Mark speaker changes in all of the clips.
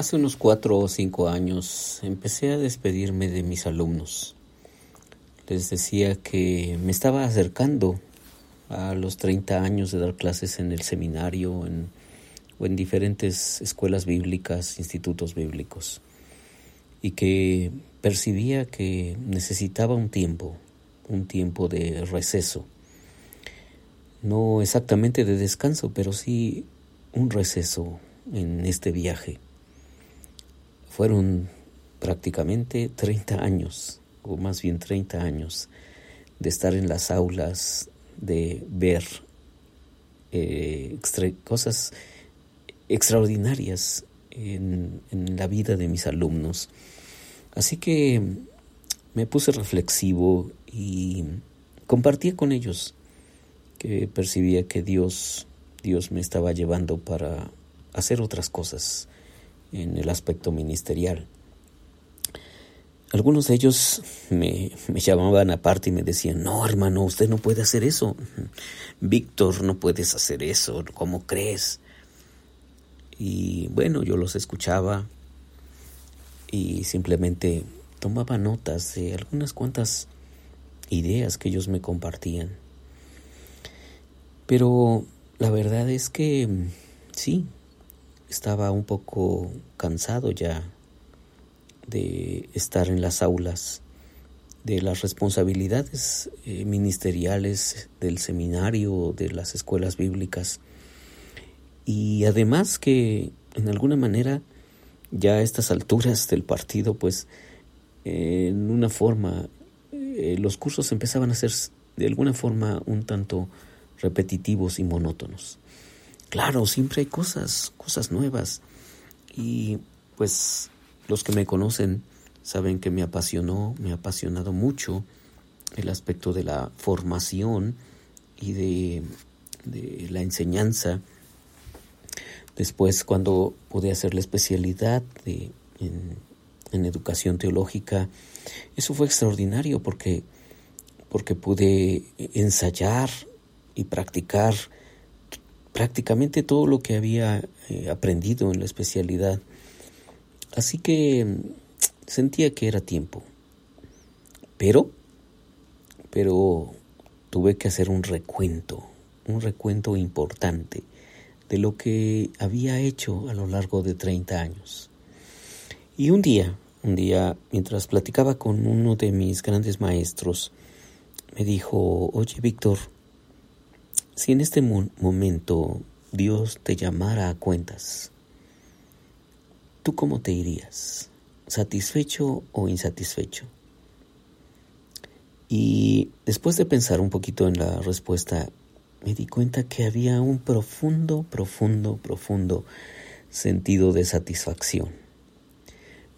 Speaker 1: Hace unos cuatro o cinco años empecé a despedirme de mis alumnos. Les decía que me estaba acercando a los 30 años de dar clases en el seminario o en diferentes escuelas bíblicas, institutos bíblicos, y que percibía que necesitaba un tiempo, un tiempo de receso. No exactamente de descanso, pero sí un receso en este viaje fueron prácticamente 30 años, o más bien 30 años, de estar en las aulas, de ver eh, cosas extraordinarias en, en la vida de mis alumnos. Así que me puse reflexivo y compartí con ellos que percibía que Dios, Dios me estaba llevando para hacer otras cosas en el aspecto ministerial. Algunos de ellos me, llamaban aparte y me decían, no hermano, usted no puede hacer eso. Víctor, no puedes hacer eso, ¿cómo crees? Y bueno, yo los escuchaba y simplemente tomaba notas de algunas cuantas ideas que ellos me compartían. Pero la verdad es que sí, estaba un poco cansado ya de estar en las aulas, de las responsabilidades eh, ministeriales del seminario, de las escuelas bíblicas. Y además que en alguna manera ya a estas alturas del partido, pues en una forma, eh, los cursos empezaban a ser de alguna forma un tanto repetitivos y monótonos. Claro, siempre hay cosas, cosas nuevas. Y pues los que me conocen saben que me apasionó, me ha apasionado mucho el aspecto de la formación y de, la enseñanza. Después, cuando pude hacer la especialidad en, en, educación teológica, eso fue extraordinario porque, porque pude ensayar y practicar prácticamente todo lo que había eh, aprendido en la especialidad. Así que mm, sentía que era tiempo. Pero, pero tuve que hacer un recuento, un recuento importante de lo que había hecho a lo largo de 30 años. Y un día, un día, mientras platicaba con uno de mis grandes maestros, me dijo, oye Víctor, si en este momento Dios te llamara a cuentas, ¿tú cómo te irías? ¿Satisfecho o insatisfecho? Y después de pensar un poquito en la respuesta, me di cuenta que había un profundo, profundo, profundo sentido de satisfacción.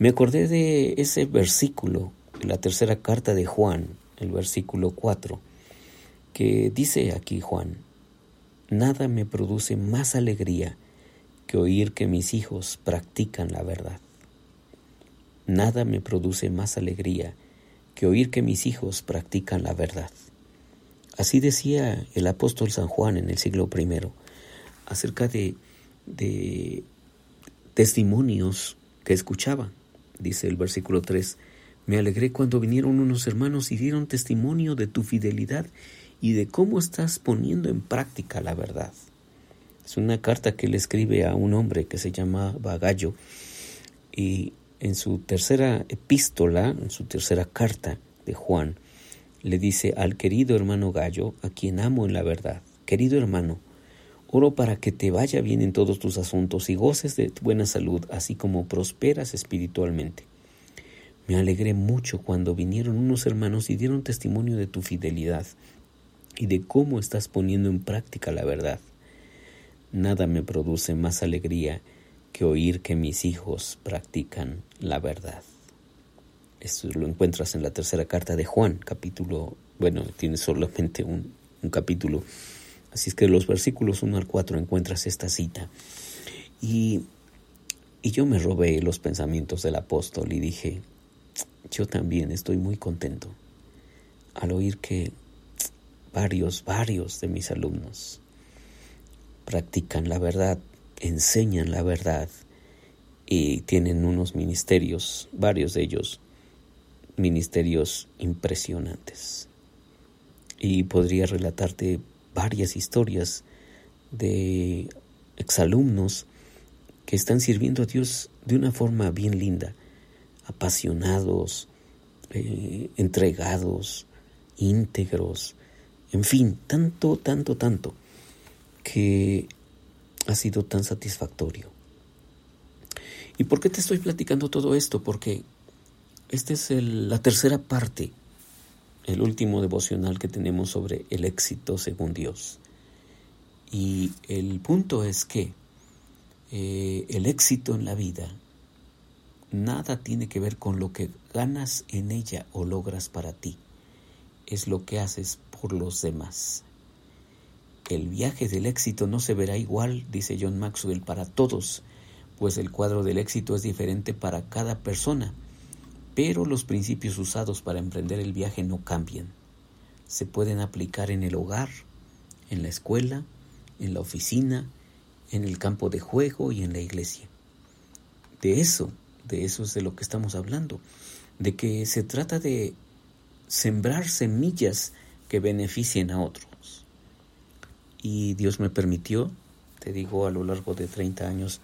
Speaker 1: Me acordé de ese versículo, la tercera carta de Juan, el versículo 4, que dice aquí Juan, Nada me produce más alegría que oír que mis hijos practican la verdad. Nada me produce más alegría que oír que mis hijos practican la verdad. Así decía el apóstol San Juan en el siglo I acerca de, de testimonios que escuchaba. Dice el versículo 3, me alegré cuando vinieron unos hermanos y dieron testimonio de tu fidelidad y de cómo estás poniendo en práctica la verdad. Es una carta que le escribe a un hombre que se llama Bagallo y en su tercera epístola, en su tercera carta de Juan, le dice al querido hermano Gallo, a quien amo en la verdad, querido hermano, oro para que te vaya bien en todos tus asuntos y goces de buena salud, así como prosperas espiritualmente. Me alegré mucho cuando vinieron unos hermanos y dieron testimonio de tu fidelidad y de cómo estás poniendo en práctica la verdad. Nada me produce más alegría que oír que mis hijos practican la verdad. Esto lo encuentras en la tercera carta de Juan, capítulo, bueno, tiene solamente un, capítulo, así es que los versículos 1 al 4 encuentras esta cita. Y, y yo me robé los pensamientos del apóstol y dije, yo también estoy muy contento al oír que varios, varios de mis alumnos practican la verdad, enseñan la verdad y tienen unos ministerios, varios de ellos, ministerios impresionantes. Y podría relatarte varias historias de exalumnos que están sirviendo a Dios de una forma bien linda, apasionados, eh, entregados, íntegros, en fin, tanto, tanto, tanto, que ha sido tan satisfactorio. ¿Y por qué te estoy platicando todo esto? Porque esta es la tercera parte, el último devocional que tenemos sobre el éxito según Dios. Y el punto es que eh, el éxito en la vida nada tiene que ver con lo que ganas en ella o logras para ti. Es lo que haces por los demás. El viaje del éxito no se verá igual, dice John Maxwell, para todos, pues el cuadro del éxito es diferente para cada persona, pero los principios usados para emprender el viaje no cambian. Se pueden aplicar en el hogar, en la escuela, en la oficina, en el campo de juego y en la iglesia. De eso, de eso es de lo que estamos hablando, de que se trata de sembrar semillas que beneficien a otros. Y Dios me permitió, te digo, a lo largo de 30 años,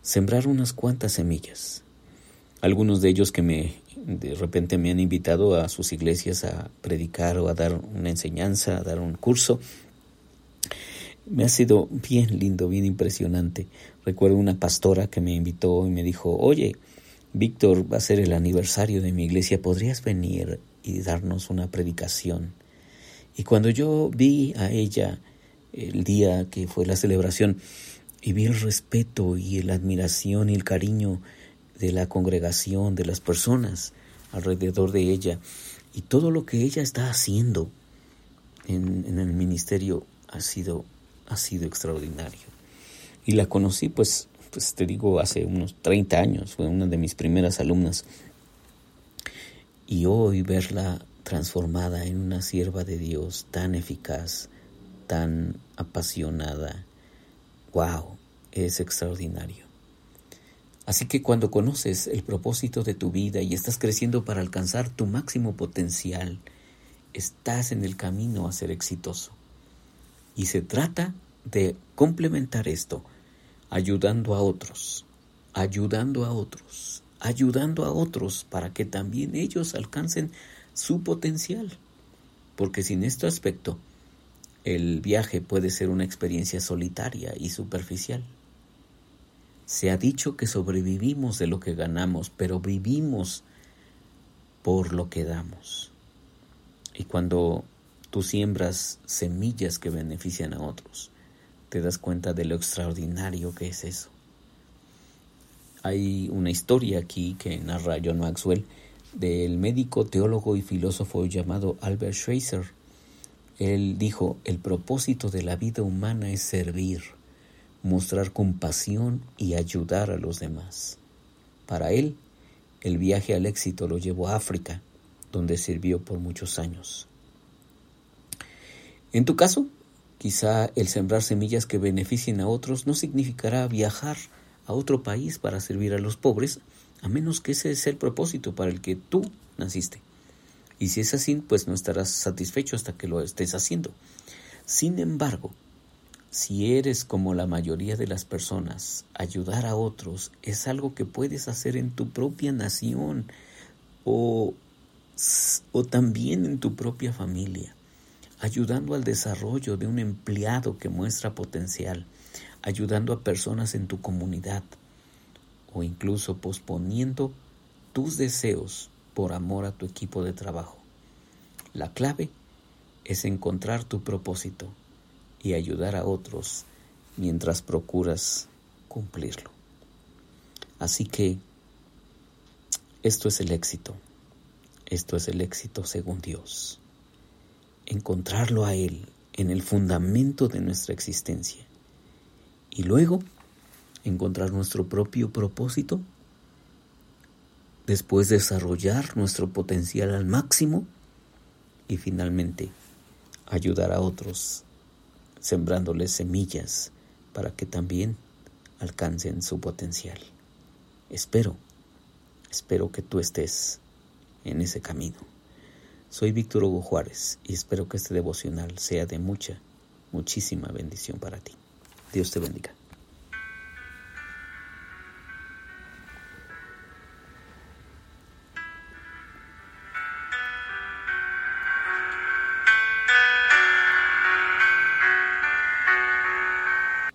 Speaker 1: sembrar unas cuantas semillas. Algunos de ellos que me de repente me han invitado a sus iglesias a predicar o a dar una enseñanza, a dar un curso, me ha sido bien lindo, bien impresionante. Recuerdo una pastora que me invitó y me dijo, oye, Víctor, va a ser el aniversario de mi iglesia, ¿podrías venir y darnos una predicación? Y cuando yo vi a ella el día que fue la celebración y vi el respeto y la admiración y el cariño de la congregación, de las personas alrededor de ella y todo lo que ella está haciendo en, en el ministerio ha sido ha sido extraordinario. Y la conocí, pues, pues te digo, hace unos 30 años, fue una de mis primeras alumnas. Y hoy verla transformada en una sierva de Dios tan eficaz, tan apasionada, wow, es extraordinario. Así que cuando conoces el propósito de tu vida y estás creciendo para alcanzar tu máximo potencial, estás en el camino a ser exitoso. Y se trata de complementar esto, ayudando a otros, ayudando a otros, ayudando a otros para que también ellos alcancen su potencial. Porque sin este aspecto, el viaje puede ser una experiencia solitaria y superficial. Se ha dicho que sobrevivimos de lo que ganamos, pero vivimos por lo que damos. Y cuando Tú siembras semillas que benefician a otros. Te das cuenta de lo extraordinario que es eso. Hay una historia aquí que narra John Maxwell del médico, teólogo y filósofo llamado Albert Schweitzer. Él dijo, el propósito de la vida humana es servir, mostrar compasión y ayudar a los demás. Para él, el viaje al éxito lo llevó a África, donde sirvió por muchos años. En tu caso, quizá el sembrar semillas que beneficien a otros no significará viajar a otro país para servir a los pobres, a menos que ese sea el propósito para el que tú naciste. Y si es así, pues no estarás satisfecho hasta que lo estés haciendo. Sin embargo, si eres como la mayoría de las personas, ayudar a otros es algo que puedes hacer en tu propia nación o, o también en tu propia familia ayudando al desarrollo de un empleado que muestra potencial, ayudando a personas en tu comunidad o incluso posponiendo tus deseos por amor a tu equipo de trabajo. La clave es encontrar tu propósito y ayudar a otros mientras procuras cumplirlo. Así que esto es el éxito. Esto es el éxito según Dios encontrarlo a Él en el fundamento de nuestra existencia y luego encontrar nuestro propio propósito, después desarrollar nuestro potencial al máximo y finalmente ayudar a otros sembrándoles semillas para que también alcancen su potencial. espero, espero que tú estés en ese camino. Soy Víctor Hugo Juárez y espero que este devocional sea de mucha, muchísima bendición para ti. Dios te bendiga.